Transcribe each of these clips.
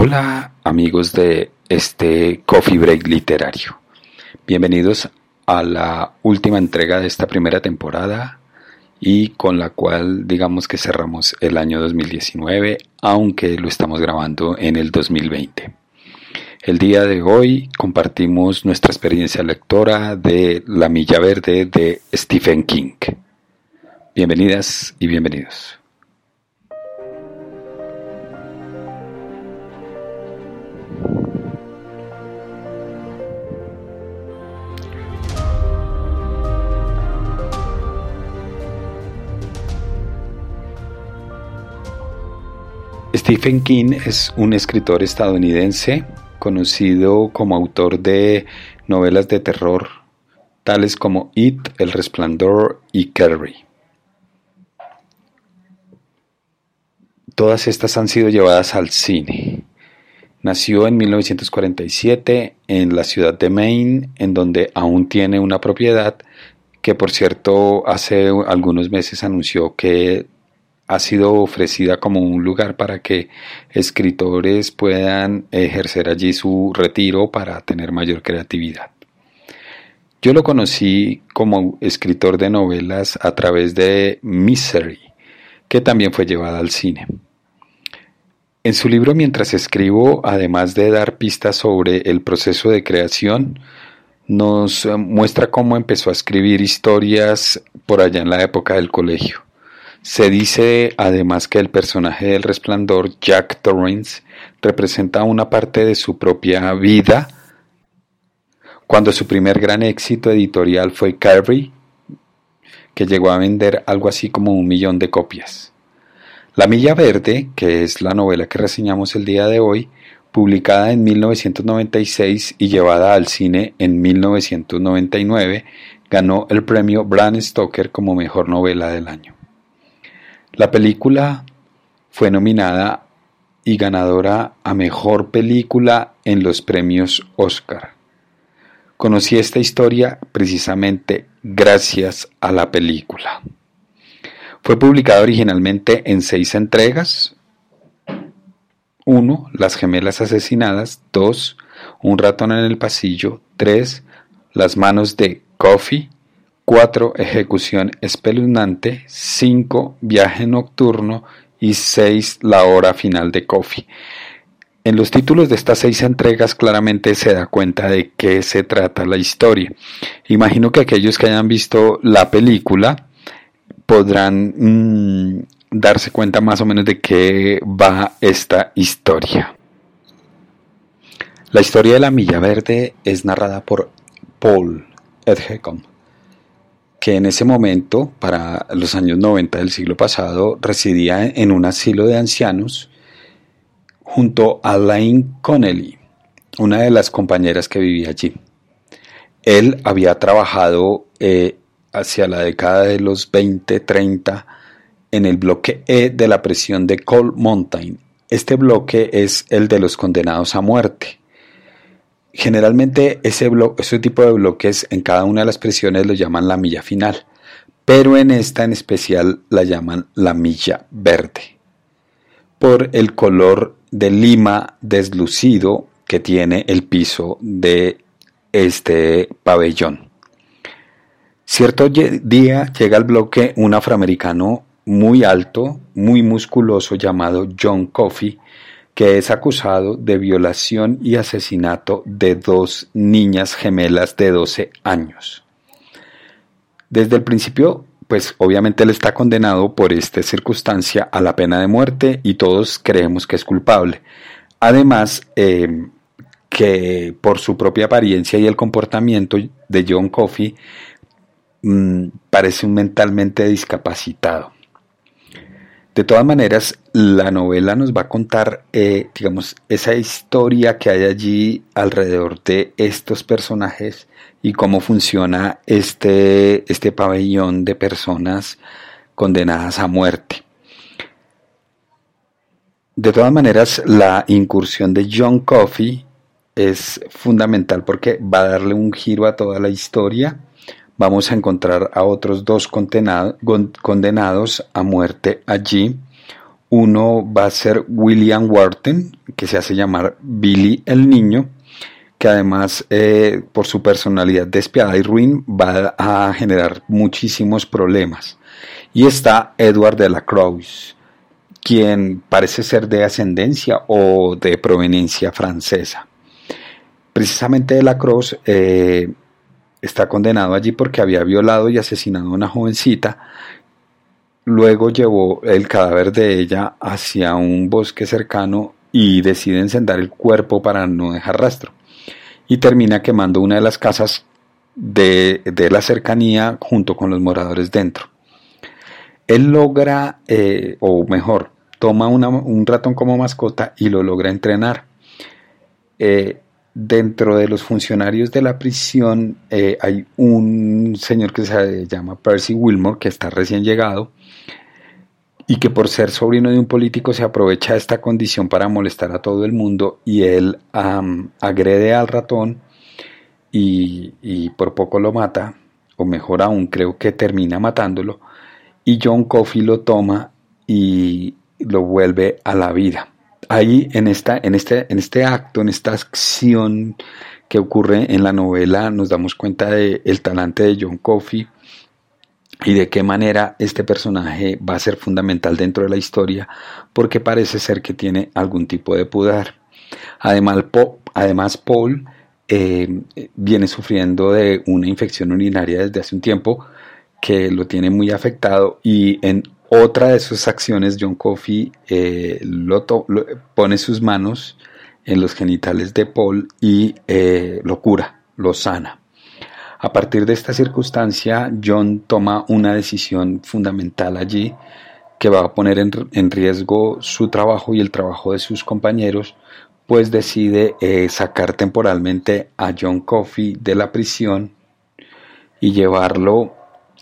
Hola amigos de este Coffee Break literario. Bienvenidos a la última entrega de esta primera temporada y con la cual digamos que cerramos el año 2019, aunque lo estamos grabando en el 2020. El día de hoy compartimos nuestra experiencia lectora de La Milla Verde de Stephen King. Bienvenidas y bienvenidos. Stephen King es un escritor estadounidense conocido como autor de novelas de terror tales como It, El Resplandor y Carrie. Todas estas han sido llevadas al cine. Nació en 1947 en la ciudad de Maine, en donde aún tiene una propiedad que por cierto hace algunos meses anunció que ha sido ofrecida como un lugar para que escritores puedan ejercer allí su retiro para tener mayor creatividad. Yo lo conocí como escritor de novelas a través de Misery, que también fue llevada al cine. En su libro Mientras escribo, además de dar pistas sobre el proceso de creación, nos muestra cómo empezó a escribir historias por allá en la época del colegio. Se dice además que el personaje del resplandor, Jack Torrance, representa una parte de su propia vida cuando su primer gran éxito editorial fue Carrie, que llegó a vender algo así como un millón de copias. La Milla Verde, que es la novela que reseñamos el día de hoy, publicada en 1996 y llevada al cine en 1999, ganó el premio Bram Stoker como mejor novela del año. La película fue nominada y ganadora a Mejor Película en los premios Oscar. Conocí esta historia precisamente gracias a la película. Fue publicada originalmente en seis entregas. 1. Las gemelas asesinadas. 2. Un ratón en el pasillo. 3. Las manos de Coffee. 4. Ejecución espeluznante. 5. Viaje nocturno. Y 6. La hora final de Coffee. En los títulos de estas seis entregas claramente se da cuenta de qué se trata la historia. Imagino que aquellos que hayan visto la película podrán mm, darse cuenta más o menos de qué va esta historia. La historia de la Milla Verde es narrada por Paul Edgecombe que en ese momento, para los años 90 del siglo pasado, residía en un asilo de ancianos junto a Lane Connelly, una de las compañeras que vivía allí. Él había trabajado eh, hacia la década de los 20-30 en el bloque E de la prisión de Coal Mountain. Este bloque es el de los condenados a muerte. Generalmente ese, tipo de bloques en cada una de las prisiones lo llaman la milla final, pero en esta en especial la llaman la milla verde, por el color de lima deslucido que tiene el piso de este pabellón. Cierto día llega al bloque un afroamericano muy alto, muy musculoso llamado John Coffey, que es acusado de violación y asesinato de dos niñas gemelas de 12 años. Desde el principio, pues obviamente él está condenado por esta circunstancia a la pena de muerte y todos creemos que es culpable. Además, em, que por su propia apariencia y el comportamiento de John Coffey mm, parece un mentalmente discapacitado. De todas maneras, la novela nos va a contar, eh, digamos, esa historia que hay allí alrededor de estos personajes y cómo funciona este, este pabellón de personas condenadas a muerte. De todas maneras, la incursión de John Coffey es fundamental porque va a darle un giro a toda la historia vamos a encontrar a otros dos condenados a muerte allí. Uno va a ser William Wharton, que se hace llamar Billy el Niño, que además eh, por su personalidad despiadada y ruin va a generar muchísimos problemas. Y está Edward de la Croix, quien parece ser de ascendencia o de proveniencia francesa. Precisamente de la Croix eh, está condenado allí porque había violado y asesinado a una jovencita. Luego llevó el cadáver de ella hacia un bosque cercano y decide encender el cuerpo para no dejar rastro. Y termina quemando una de las casas de, la cercanía junto con los moradores dentro. Él logra, eh, o mejor, toma un ratón como mascota y lo logra entrenar. Eh, dentro de los funcionarios de la prisión eh, hay un señor que se llama Percy Wilmore, que está recién llegado, y que por ser sobrino de un político se aprovecha esta condición para molestar a todo el mundo y él agrede al ratón y, y, por poco lo mata, o mejor aún creo que termina matándolo, y John Coffey lo toma y lo vuelve a la vida ahí en, esta, en, este, en este acto, en esta acción que ocurre en la novela, nos damos cuenta del el talante de John Coffey y de qué manera este personaje va a ser fundamental dentro de la historia, porque parece ser que tiene algún tipo de poder. Además, además Paul eh, viene sufriendo de una infección urinaria desde hace un tiempo que lo tiene muy afectado y en otra de sus acciones, John Coffey eh, lo, pone sus manos en los genitales de Paul y eh, lo cura, lo sana. A partir de esta circunstancia, John toma una decisión fundamental allí que va a poner en, riesgo su trabajo y el trabajo de sus compañeros, pues decide eh, sacar temporalmente a John Coffey de la prisión y llevarlo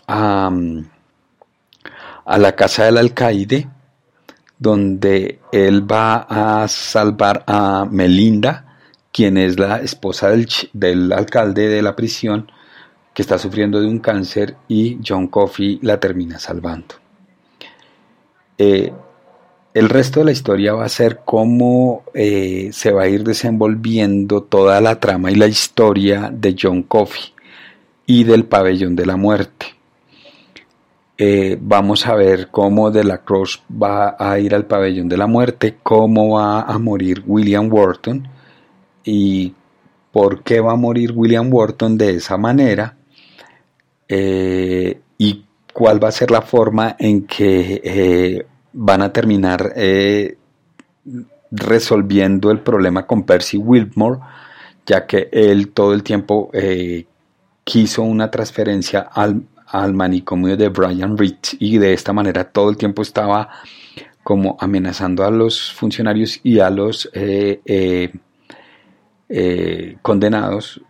a... Mm, a la casa del alcaide, donde él va a salvar a Melinda, quien es la esposa del, alcalde de la prisión, que está sufriendo de un cáncer, y John Coffey la termina salvando. Eh, el resto de la historia va a ser cómo eh, se va a ir desenvolviendo toda la trama y la historia de John Coffey y del pabellón de la muerte. Eh, vamos a ver cómo De la Cross va a ir al pabellón de la muerte, cómo va a morir William Wharton y por qué va a morir William Wharton de esa manera eh, y cuál va a ser la forma en que eh, van a terminar resolviendo el problema con Percy Wilmore, ya que él todo el tiempo quiso una transferencia al, al manicomio de Brian Rich y de esta manera todo el tiempo estaba como amenazando a los funcionarios y a los eh, eh, eh, condenados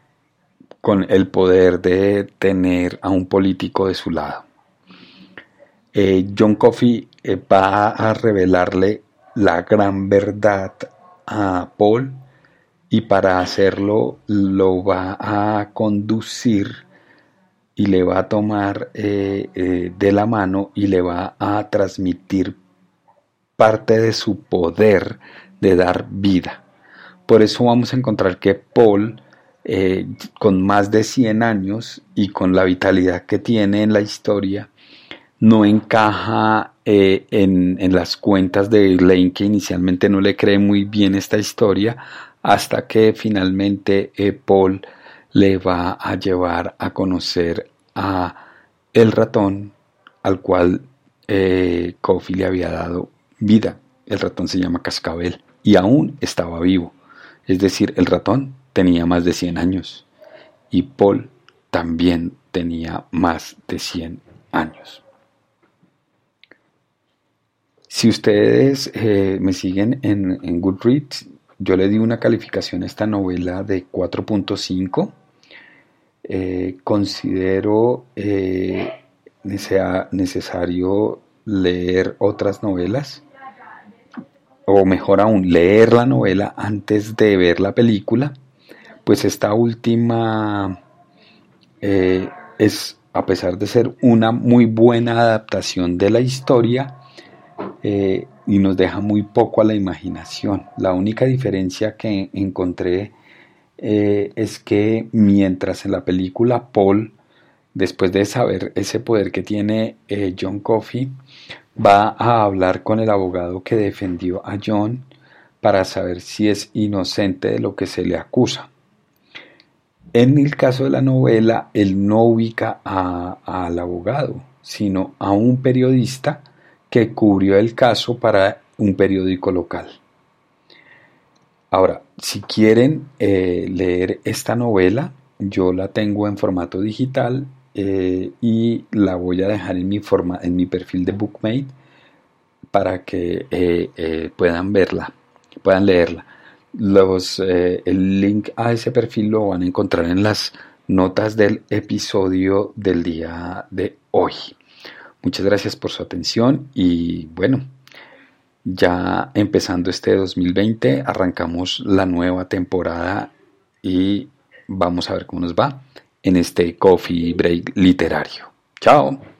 con el poder de tener a un político de su lado. John Coffey va a revelarle la gran verdad a Paul y para hacerlo lo va a conducir y le va a tomar eh, eh, de la mano y le va a transmitir parte de su poder de dar vida. Por eso vamos a encontrar que Paul, eh, con más de 100 años y con la vitalidad que tiene en la historia, no encaja en, las cuentas de Lane, que inicialmente no le cree muy bien esta historia, hasta que finalmente Paul le va a llevar a conocer a el ratón al cual eh, le había dado vida. El ratón se llama Cascabel y aún estaba vivo. Es decir, el ratón tenía más de 100 años y Paul también tenía más de 100 años. Si ustedes eh, me siguen en, en Goodreads, yo le di una calificación a esta novela de 4.5 eh, considero eh, necesario leer otras novelas, o mejor aún, leer la novela antes de ver la película, pues esta última eh, es, a pesar de ser una muy buena adaptación de la historia, y nos deja muy poco a la imaginación. La única diferencia que encontré eh, es que mientras en la película Paul, después de saber ese poder que tiene eh, John Coffey, va a hablar con el abogado que defendió a John para saber si es inocente de lo que se le acusa. En el caso de la novela, él no ubica al abogado, sino a un periodista que cubrió el caso para un periódico local. Ahora, si quieren eh, leer esta novela, yo la tengo en formato digital eh, y la voy a dejar en mi, forma, en mi perfil de Bookmate para que eh, puedan verla, puedan leerla. Los, el link a ese perfil lo van a encontrar en las notas del episodio del día de hoy. Muchas gracias por su atención y bueno, ya empezando este 2020 arrancamos la nueva temporada y vamos a ver cómo nos va en este coffee break literario. Chao.